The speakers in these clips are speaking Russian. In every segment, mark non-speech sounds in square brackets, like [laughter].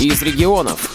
из регионов.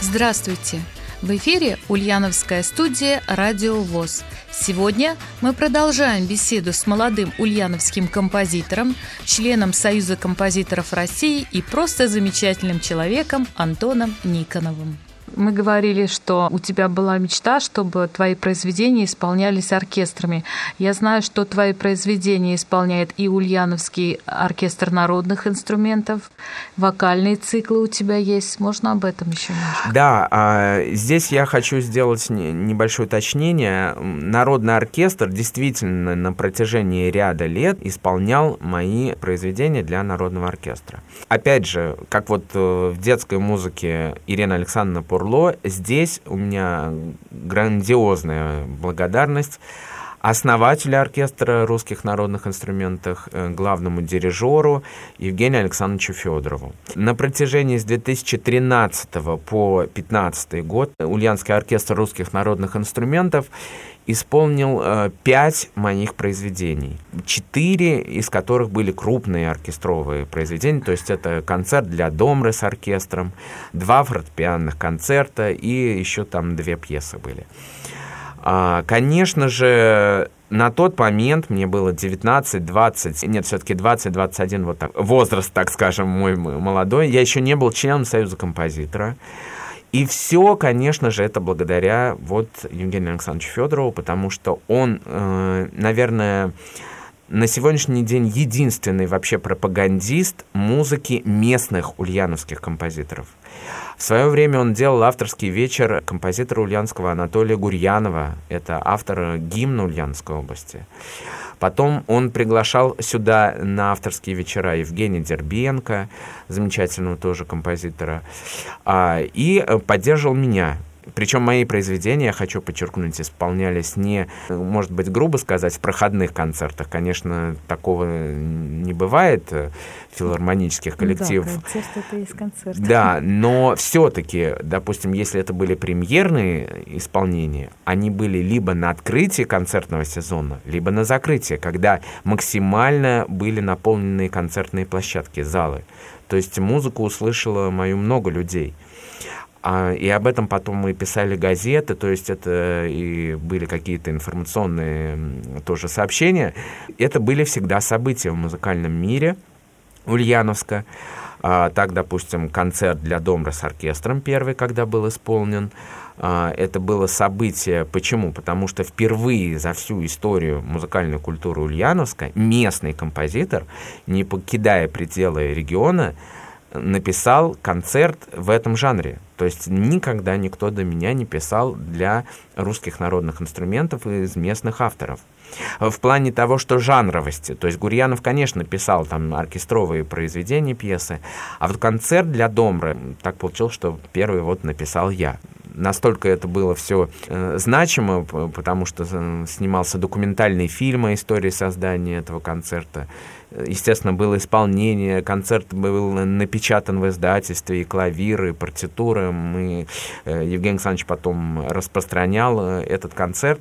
Здравствуйте! В эфире Ульяновская студия «Радио ВОЗ». Сегодня мы продолжаем беседу с молодым ульяновским композитором, членом Союза композиторов России и просто замечательным человеком Антоном Никоновым. Мы говорили, что у тебя была мечта, чтобы твои произведения исполнялись оркестрами. Я знаю, что твои произведения исполняет и Ульяновский оркестр народных инструментов, вокальные циклы у тебя есть. Можно об этом еще немножко? Да, а, здесь я хочу сделать небольшое уточнение. Народный оркестр действительно на протяжении ряда лет исполнял мои произведения для народного оркестра. Опять же, как вот э, в детской музыке Ирина Александровна Пур Урло. Здесь у меня грандиозная благодарность основателю оркестра русских народных инструментов, э, главному дирижеру Евгению Александровичу Федорову. На протяжении с 2013 по 2015 год Ульянский оркестр русских народных инструментов исполнил э, пять моих произведений. Четыре из которых были крупные оркестровые произведения, то есть это концерт для домры с оркестром, два фортепианных концерта и еще там две пьесы были. А, конечно же, на тот момент мне было 19, 20, нет, все-таки 20, 21, вот так, возраст, так скажем, мой молодой. Я еще не был членом Союза композитора. И все, конечно же, это благодаря вот Евгению Александровичу Федорову, потому что он, э, наверное, на сегодняшний день единственный вообще пропагандист музыки местных ульяновских композиторов. В свое время он делал авторский вечер композитора ульянского Анатолия Гурьянова. Это автор гимна Ульяновской области. Потом он приглашал сюда на авторские вечера Евгения Дербенко, замечательного тоже композитора, а, и поддерживал меня причем мои произведения, я хочу подчеркнуть, исполнялись не, может быть, грубо сказать, в проходных концертах. Конечно, такого не бывает в филармонических коллективах. Да, концерт это есть концерт. Да, но все-таки, допустим, если это были премьерные исполнения, они были либо на открытии концертного сезона, либо на закрытии, когда максимально были наполнены концертные площадки, залы. То есть музыку услышало мою много людей. А, и об этом потом мы писали газеты, то есть это и были какие-то информационные тоже сообщения. Это были всегда события в музыкальном мире Ульяновска. А, так, допустим, концерт для Домра с оркестром первый, когда был исполнен. А, это было событие. Почему? Потому что впервые за всю историю музыкальной культуры Ульяновска местный композитор, не покидая пределы региона, написал концерт в этом жанре. То есть никогда никто до меня не писал для русских народных инструментов из местных авторов. В плане того, что жанровости. То есть Гурьянов, конечно, писал там оркестровые произведения, пьесы, а вот концерт для Домры, так получилось, что первый вот написал я настолько это было все э, значимо, потому что снимался документальный фильм о истории создания этого концерта. Естественно, было исполнение, концерт был напечатан в издательстве, и клавиры, и партитуры. Мы, э, Евгений Александрович потом распространял э, этот концерт.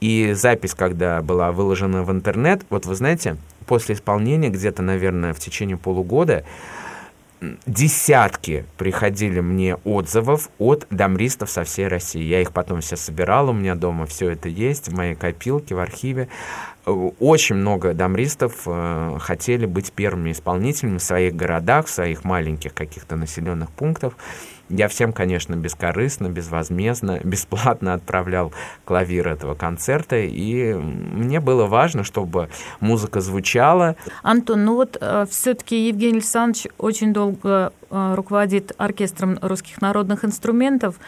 И запись, когда была выложена в интернет, вот вы знаете, после исполнения, где-то, наверное, в течение полугода, десятки приходили мне отзывов от домристов со всей России. Я их потом все собирал, у меня дома все это есть, в моей копилке, в архиве. Очень много домристов э, хотели быть первыми исполнителями в своих городах, в своих маленьких каких-то населенных пунктах. Я всем, конечно, бескорыстно, безвозмездно, [laughs] бесплатно отправлял клавир этого концерта, и мне было важно, чтобы музыка звучала. Антон, ну вот э, все-таки Евгений Александрович очень долго э, руководит оркестром русских народных инструментов,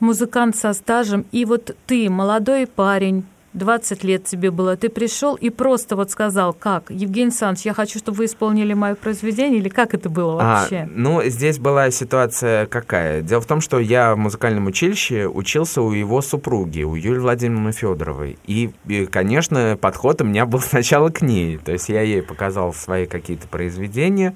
музыкант со стажем, и вот ты, молодой парень, 20 лет тебе было, ты пришел и просто вот сказал, как, Евгений Александрович, я хочу, чтобы вы исполнили мое произведение, или как это было а, вообще? А, ну, здесь была ситуация какая? Дело в том, что я в музыкальном училище учился у его супруги, у Юлии Владимировны Федоровой. И, и, конечно, подход у меня был [laughs] сначала к ней. То есть я ей показал свои какие-то произведения,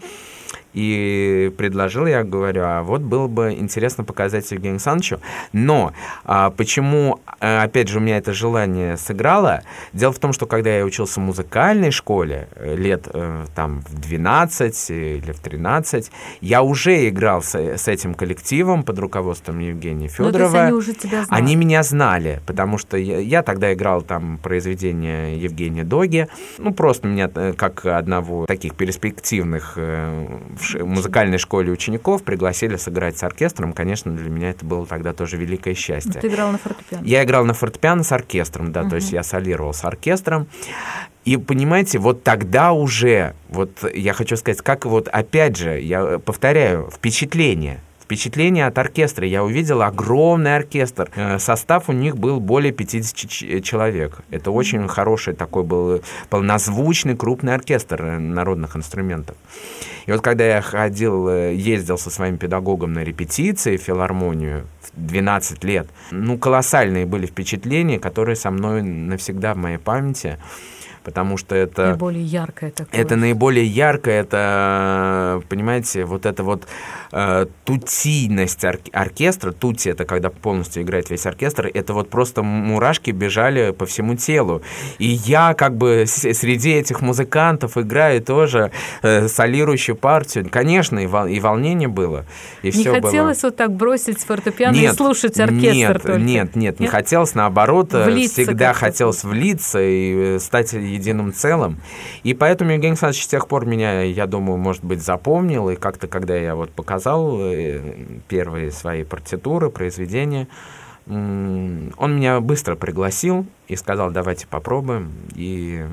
И предложил, я говорю, а вот было бы интересно показать Евгению Александровичу. Но а, почему, а, опять же, у меня это желание сыграло? Дело в том, что когда я учился в музыкальной школе, э, лет э, там в 12 или в 13, я уже играл с, с этим коллективом под руководством Евгения Федорова. Ну, они уже тебя знали. Они меня знали, потому что я, я тогда играл там произведение Евгения Доги. Ну, просто меня э, как одного таких перспективных в музыкальной школе учеников пригласили сыграть с оркестром. Конечно, для меня это было тогда тоже великое счастье. Ты играл на фортепиано? Я играл на фортепиано с оркестром, да, угу. то есть я солировал с оркестром. И понимаете, вот тогда уже, вот я хочу сказать, как вот опять же, я повторяю, впечатление впечатление от оркестра. Я увидел огромный оркестр. Э, состав у них был более 50 человек. Это очень хороший такой был полнозвучный крупный оркестр э, народных инструментов. И вот когда я ходил, э, ездил со своим педагогом на репетиции в филармонию в 12 лет, ну, колоссальные были впечатления, которые со мной навсегда в моей памяти потому что это... Наиболее яркое такое. Это наиболее яркое, это, понимаете, вот это вот э, тутийность ор- оркестра, тути это когда полностью играет весь оркестр, это вот просто мурашки бежали по всему телу. И я как бы среди этих музыкантов играю тоже э, солирующую партию. Конечно, и, вол- и волнение было, и не все хотелось было. вот так бросить фортепиано нет, и слушать оркестр нет, только? Нет, нет, нет, не хотелось, наоборот, э, влиться всегда хотелось влиться и э, стать единым целым. И поэтому Евгений Александрович с тех пор меня, я думаю, может быть, запомнил. И как-то, когда я вот показал э, первые свои партитуры, произведения, он меня быстро пригласил и сказал, давайте попробуем. И,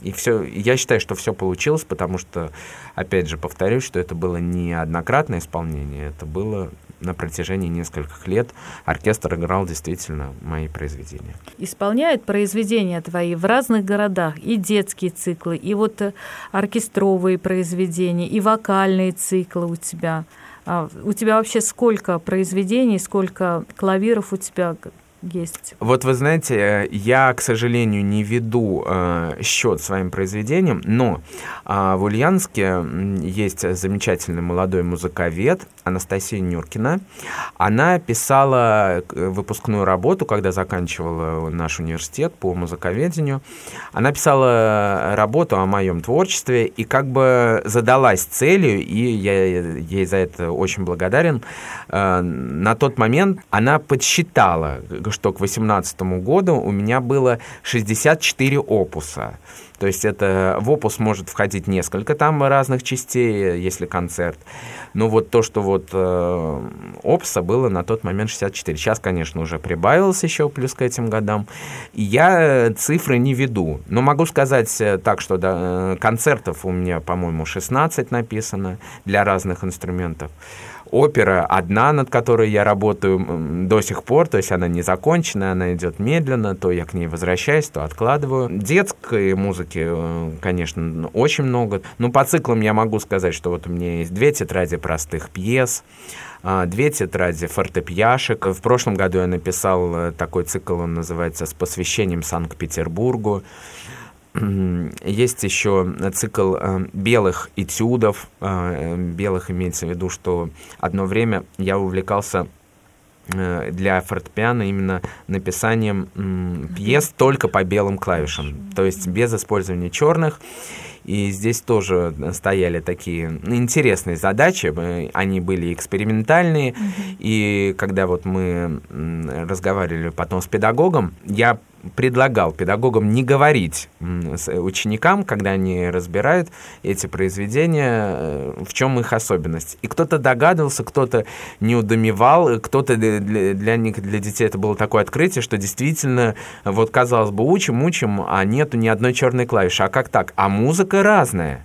и все, я считаю, что все получилось, потому что, опять же, повторюсь, что это было не однократное исполнение, это было на протяжении нескольких лет. Оркестр играл действительно мои произведения. Исполняет произведения твои в разных городах, и детские циклы, и вот э, оркестровые произведения, и вокальные циклы у тебя – а у тебя вообще сколько произведений, сколько клавиров у тебя есть. Вот вы знаете, э, я, к сожалению, не веду э, счет своим произведениям, но э, в Ульяновске есть замечательный молодой музыковед Анастасия Нюркина. Она писала э, выпускную работу, когда заканчивала наш университет по музыковедению. Она писала работу о моем творчестве и как бы задалась целью, и я ей за это очень благодарен. Э, на тот момент она подсчитала, что к 2018 году у меня было 64 опуса. То есть это в опус может входить несколько там разных частей, если концерт. Но вот то, что вот э, опуса было на тот момент 64. Сейчас, конечно, уже прибавилось еще плюс к этим годам. И я цифры не веду. Но могу сказать э, так, что да, э, концертов у меня, по-моему, 16 написано для разных инструментов опера одна, над которой я работаю до сих пор, то есть она не закончена, она идет медленно, то я к ней возвращаюсь, то откладываю. Детской музыки, э, конечно, очень много. Ну, по циклам я могу сказать, что вот у меня есть две тетради простых пьес, а, две тетради фортепьяшек. В прошлом году я написал э, такой цикл, он называется «С посвящением Санкт-Петербургу». Есть еще цикл э, белых этюдов. Э, белых имеется в виду, что одно время я увлекался э, для фортепиано именно написанием пьес только по белым клавишам, то есть без использования черных. И здесь тоже стояли такие интересные задачи. Они были экспериментальные. Mm-hmm. И когда вот мы разговаривали потом с педагогом, я предлагал педагогам не говорить с ученикам, когда они разбирают эти произведения, э, в чем их особенность. И кто-то догадывался, кто-то не удомевал, кто-то для, для них, для детей это было такое открытие, что действительно, вот казалось бы, учим, учим, а нету ни одной черной клавиши. А как так? А музыка разная.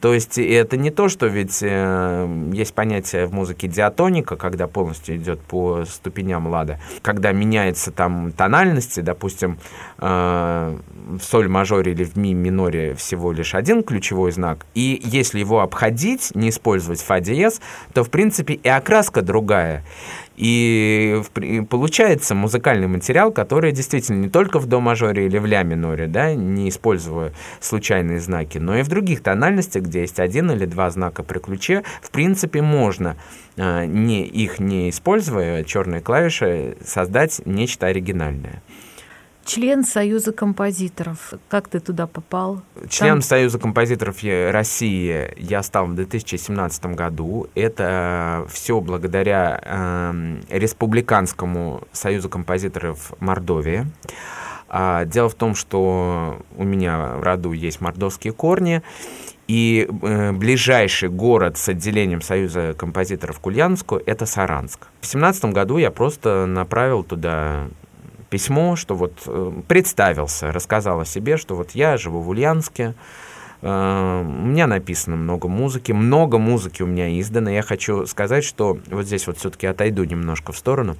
То есть это не то, что ведь э, есть понятие в музыке диатоника, когда полностью идет по ступеням лада, когда меняется там тональности, допустим, э, в соль мажоре или в ми миноре всего лишь один ключевой знак, и если его обходить, не использовать фа диез, то, в принципе, и окраска другая. И получается музыкальный материал, который действительно не только в до мажоре или в ля миноре, да, не используя случайные знаки, но и в других тональностях, где есть один или два знака при ключе, в принципе, можно, а, не, их не используя, черные клавиши, создать нечто оригинальное член Союза композиторов. Как ты туда попал? Член Там... Союза композиторов России я стал в 2017 году. Это все благодаря э, Республиканскому Союзу композиторов Мордовии. А, дело в том, что у меня в роду есть мордовские корни, и э, ближайший город с отделением Союза композиторов к Ульяновску – это Саранск. В 2017 году я просто направил туда письмо, что вот э, представился, рассказал о себе, что вот я живу в Ульяновске, э, у меня написано много музыки, много музыки у меня издано. Я хочу сказать, что вот здесь вот все-таки отойду немножко в сторону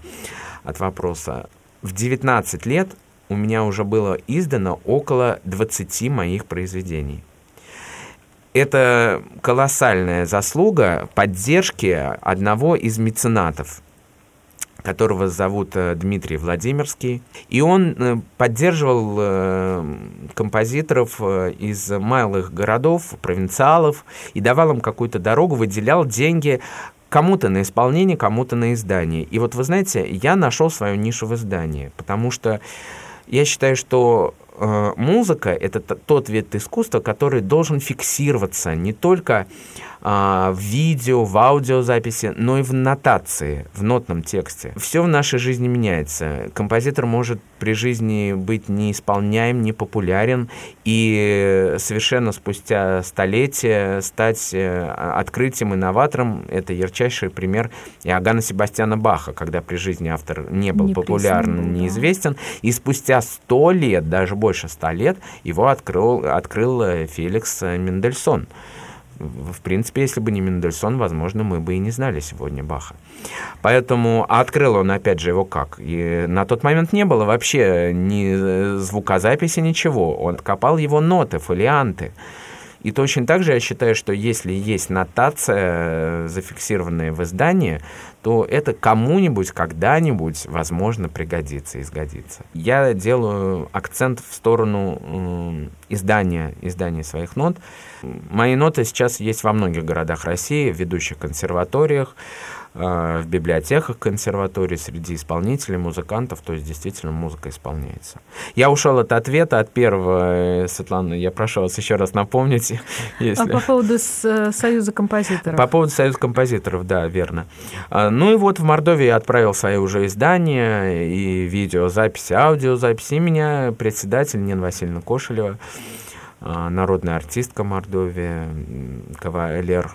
от вопроса. В 19 лет у меня уже было издано около 20 моих произведений. Это колоссальная заслуга поддержки одного из меценатов – которого зовут э, Дмитрий Владимирский. И он э, поддерживал э, композиторов из малых городов, провинциалов, и давал им какую-то дорогу, выделял деньги кому-то на исполнение, кому-то на издание. И вот вы знаете, я нашел свою нишу в издании, потому что я считаю, что э, музыка это тот вид искусства, который должен фиксироваться не только а, в видео, в аудиозаписи, но и в нотации, в нотном тексте. Все в нашей жизни меняется. Композитор может при жизни быть неисполняем, не популярен, и совершенно спустя столетия стать э, открытием, инноватором. Это ярчайший пример Иоганна Себастьяна Баха, когда при жизни автор не был не популярен, был, неизвестен, да. и спустя сто лет, даже больше ста лет, его открыл, открыл э, Феликс Мендельсон в принципе, если бы не Мендельсон, возможно, мы бы и не знали сегодня Баха. Поэтому открыл он, опять же, его как? И на тот момент не было вообще ни звукозаписи, ничего. Он копал его ноты, фолианты. И точно так же я считаю, что если есть нотация, зафиксированная в издании, то это кому-нибудь когда-нибудь, возможно, пригодится и сгодится. Я делаю акцент в сторону э, издания, издания своих нот. Мои ноты сейчас есть во многих городах России, в ведущих консерваториях. Э, в библиотеках консерватории среди исполнителей, музыкантов, то есть действительно музыка исполняется. Я ушел от ответа, от первого, э, Светлана, я прошу вас еще раз напомнить. [laughs] Если... А по поводу э, Союза композиторов? По поводу Союза композиторов, да, верно. А, ну и вот в Мордовии я отправил свои уже издания и видеозаписи, аудиозаписи, и меня председатель Нина Васильевна Кошелева народная артистка Мордовии, кавалер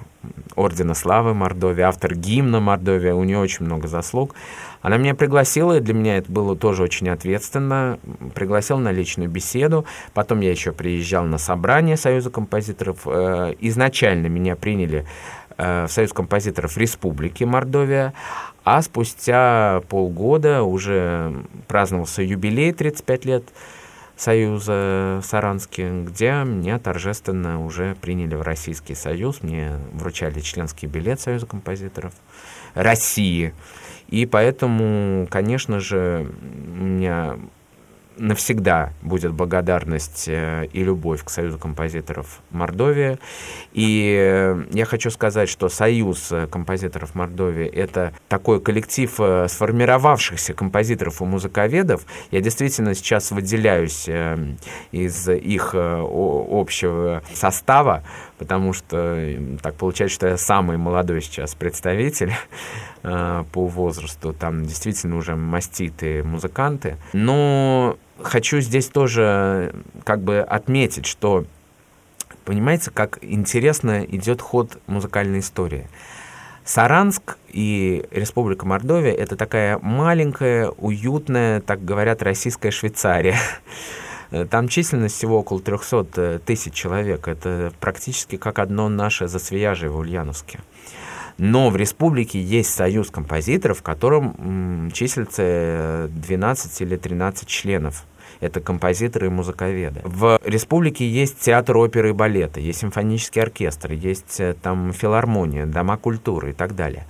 Ордена Славы Мордовии, автор гимна Мордовии, у нее очень много заслуг. Она меня пригласила, и для меня это было тоже очень ответственно, пригласила на личную беседу, потом я еще приезжал на собрание Союза композиторов. Э, изначально меня приняли э, в Союз композиторов Республики Мордовия, а спустя полгода уже праздновался юбилей 35 лет Союза в Саранске, где меня торжественно уже приняли в Российский Союз. Мне вручали членский билет Союза композиторов России. И поэтому, конечно же, у меня навсегда будет благодарность э, и любовь к Союзу композиторов Мордовии. И э, я хочу сказать, что Союз э, композиторов Мордовии — это такой коллектив сформировавшихся композиторов и музыковедов. Я действительно сейчас выделяюсь из их общего состава, потому что так получается, что я самый молодой сейчас представитель [laughs] по возрасту. Там действительно уже маститые музыканты. Но хочу здесь тоже как бы отметить, что понимаете, как интересно идет ход музыкальной истории. Саранск и Республика Мордовия – это такая маленькая, уютная, так говорят, российская Швейцария. [laughs] Там численность всего около 300 тысяч человек. Это практически как одно наше засвияжье в Ульяновске. Но в республике есть союз композиторов, в котором числится 12 или 13 членов это композиторы и музыковеды. В республике есть театр оперы и балета, есть симфонический оркестр, есть э, там филармония, дома культуры и так далее.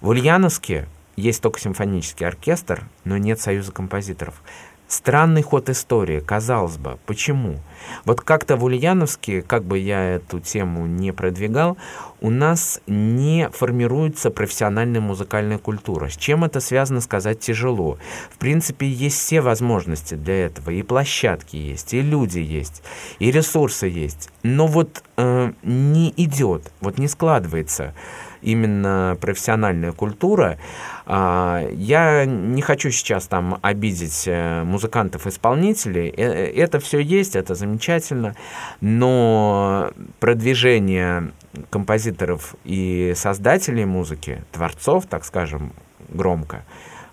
В Ульяновске есть только симфонический оркестр, но нет союза композиторов. Странный ход истории, казалось бы. Почему? Вот как-то в Ульяновске, как бы я эту тему не продвигал, у нас не формируется профессиональная музыкальная культура. С чем это связано, сказать тяжело. В принципе, есть все возможности для этого. И площадки есть, и люди есть, и ресурсы есть. Но вот э, не идет, вот не складывается именно профессиональная культура. А, я не хочу сейчас там обидеть э, музыкантов-исполнителей. Э, э, это все есть, это замечательно, но продвижение композиторов и создателей музыки, творцов, так скажем, громко,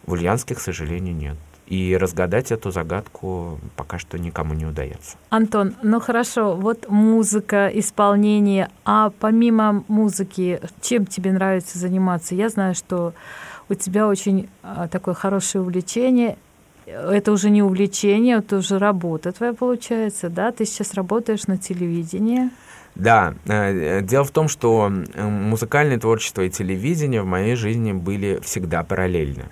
в Ульяновске, к сожалению, нет. И разгадать эту загадку пока что никому не удается. Антон, ну хорошо, вот музыка, исполнение, а помимо музыки, чем тебе нравится заниматься? Я знаю, что у тебя очень а, такое хорошее увлечение. Это уже не увлечение, это уже работа твоя получается, да? Ты сейчас работаешь на телевидении. Да, э, дело в том, что музыкальное творчество и телевидение в моей жизни были всегда параллельны.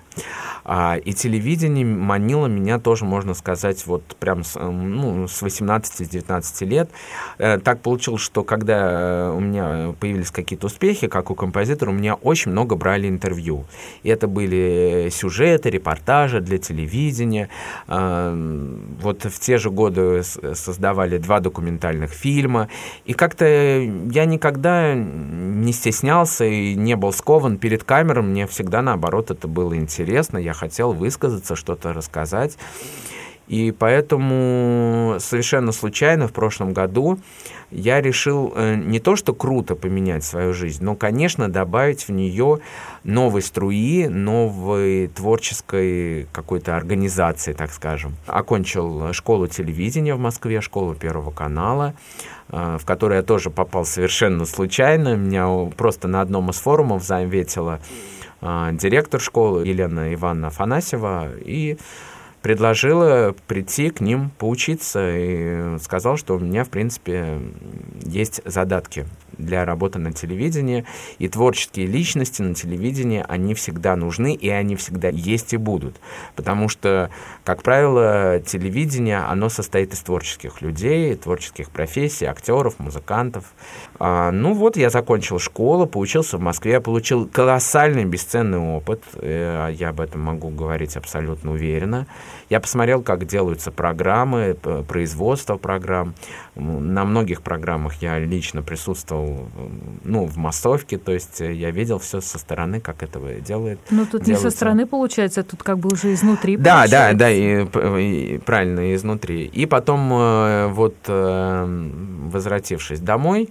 А, и телевидение манило меня тоже, можно сказать, вот прям с, ну, с 18-19 лет. Э, так получилось, что когда э, у меня появились какие-то успехи, как у композитора, у меня очень много брали интервью. И это были сюжеты, репортажи для телевидения. Вот в те же годы создавали два документальных фильма. И как-то я никогда не стеснялся и не был скован перед камерой. Мне всегда, наоборот, это было интересно. Я хотел высказаться, что-то рассказать. И поэтому совершенно случайно в прошлом году я решил э, не то что круто поменять свою жизнь, но, конечно, добавить в нее новой струи, новой творческой какой-то организации, так скажем. Окончил школу телевидения в Москве, школу Первого канала, э, в которую я тоже попал совершенно случайно. Меня просто на одном из форумов заметила а, директор школы Елена Ивановна Афанасьева и предложила прийти к ним поучиться и сказал, что у меня, в принципе, есть задатки для работы на телевидении, и творческие личности на телевидении, они всегда нужны, и они всегда есть и будут. Потому что, как правило, телевидение, оно состоит из творческих людей, творческих профессий, актеров, музыкантов. А, ну вот, я закончил школу, поучился в Москве, я получил колоссальный бесценный опыт, э, я об этом могу говорить абсолютно уверенно. Я посмотрел, как делаются программы, производство программ. На многих программах я лично присутствовал ну, в массовке, то есть э, я видел все со стороны, как это делает. Ну, тут делается. не со стороны получается, тут как бы уже изнутри Да, получается. да, да, и, и правильно, изнутри. И потом э, вот э, возвратившись домой,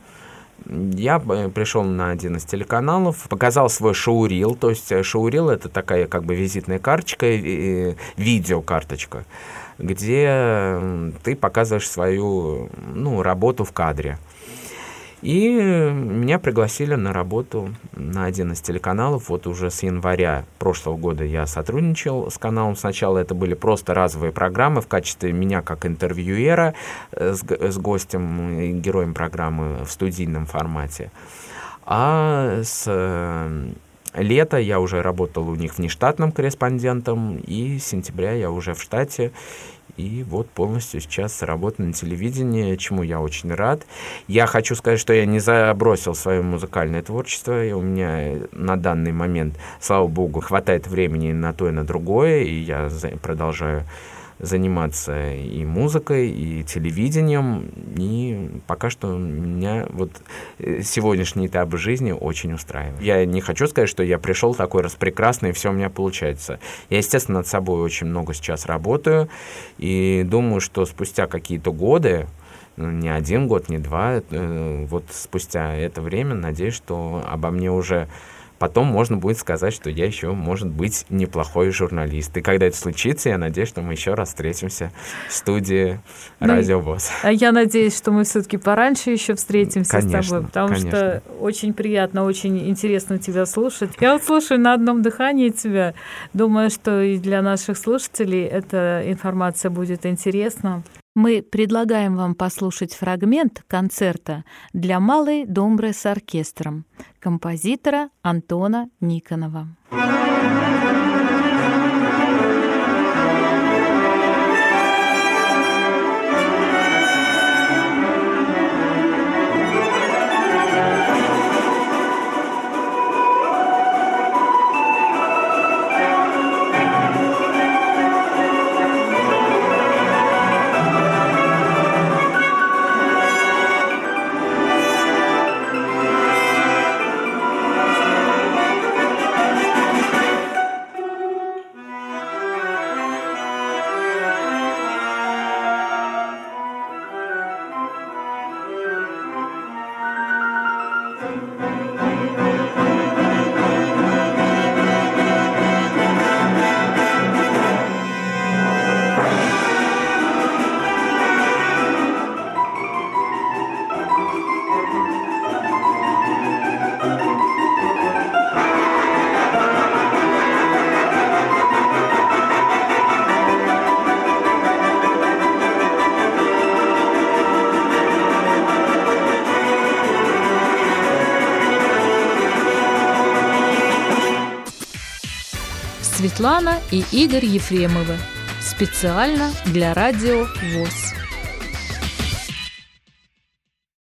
я пришел на один из телеканалов, показал свой шоурил, то есть э, шоурил это такая как бы визитная карточка, видеокарточка, где ты показываешь свою ну, работу в кадре. И меня пригласили на работу на один из телеканалов. Вот уже с января прошлого года я сотрудничал с каналом. Сначала это были просто разовые программы в качестве меня как интервьюера э, с, с гостем и героем программы в студийном формате. А с э, лета я уже работал у них внештатным корреспондентом, и с сентября я уже в штате. И вот полностью сейчас работаю на телевидении, чему я очень рад. Я хочу сказать, что я не забросил свое музыкальное творчество. И у меня на данный момент, слава богу, хватает времени на то и на другое. И я продолжаю заниматься и музыкой, и телевидением. И пока что меня вот э, сегодняшний этап жизни очень устраивает. Я не хочу сказать, что я пришел такой распрекрасный, и все у меня получается. Я, естественно, над собой очень много сейчас работаю, и думаю, что спустя какие-то годы, ну, не один год, не два, э, вот спустя это время, надеюсь, что обо мне уже потом можно будет сказать, что я еще, может быть, неплохой журналист. И когда это случится, я надеюсь, что мы еще раз встретимся в студии ну, Радио ВОЗ. А я надеюсь, что мы все-таки пораньше еще встретимся конечно, с тобой, потому конечно. что очень приятно, очень интересно тебя слушать. Я вот слушаю на одном дыхании тебя. Думаю, что и для наших слушателей эта информация будет интересна. Мы предлагаем вам послушать фрагмент концерта для малой домбры с оркестром композитора Антона Никонова. Светлана и Игорь Ефремовы. Специально для радио ВОЗ.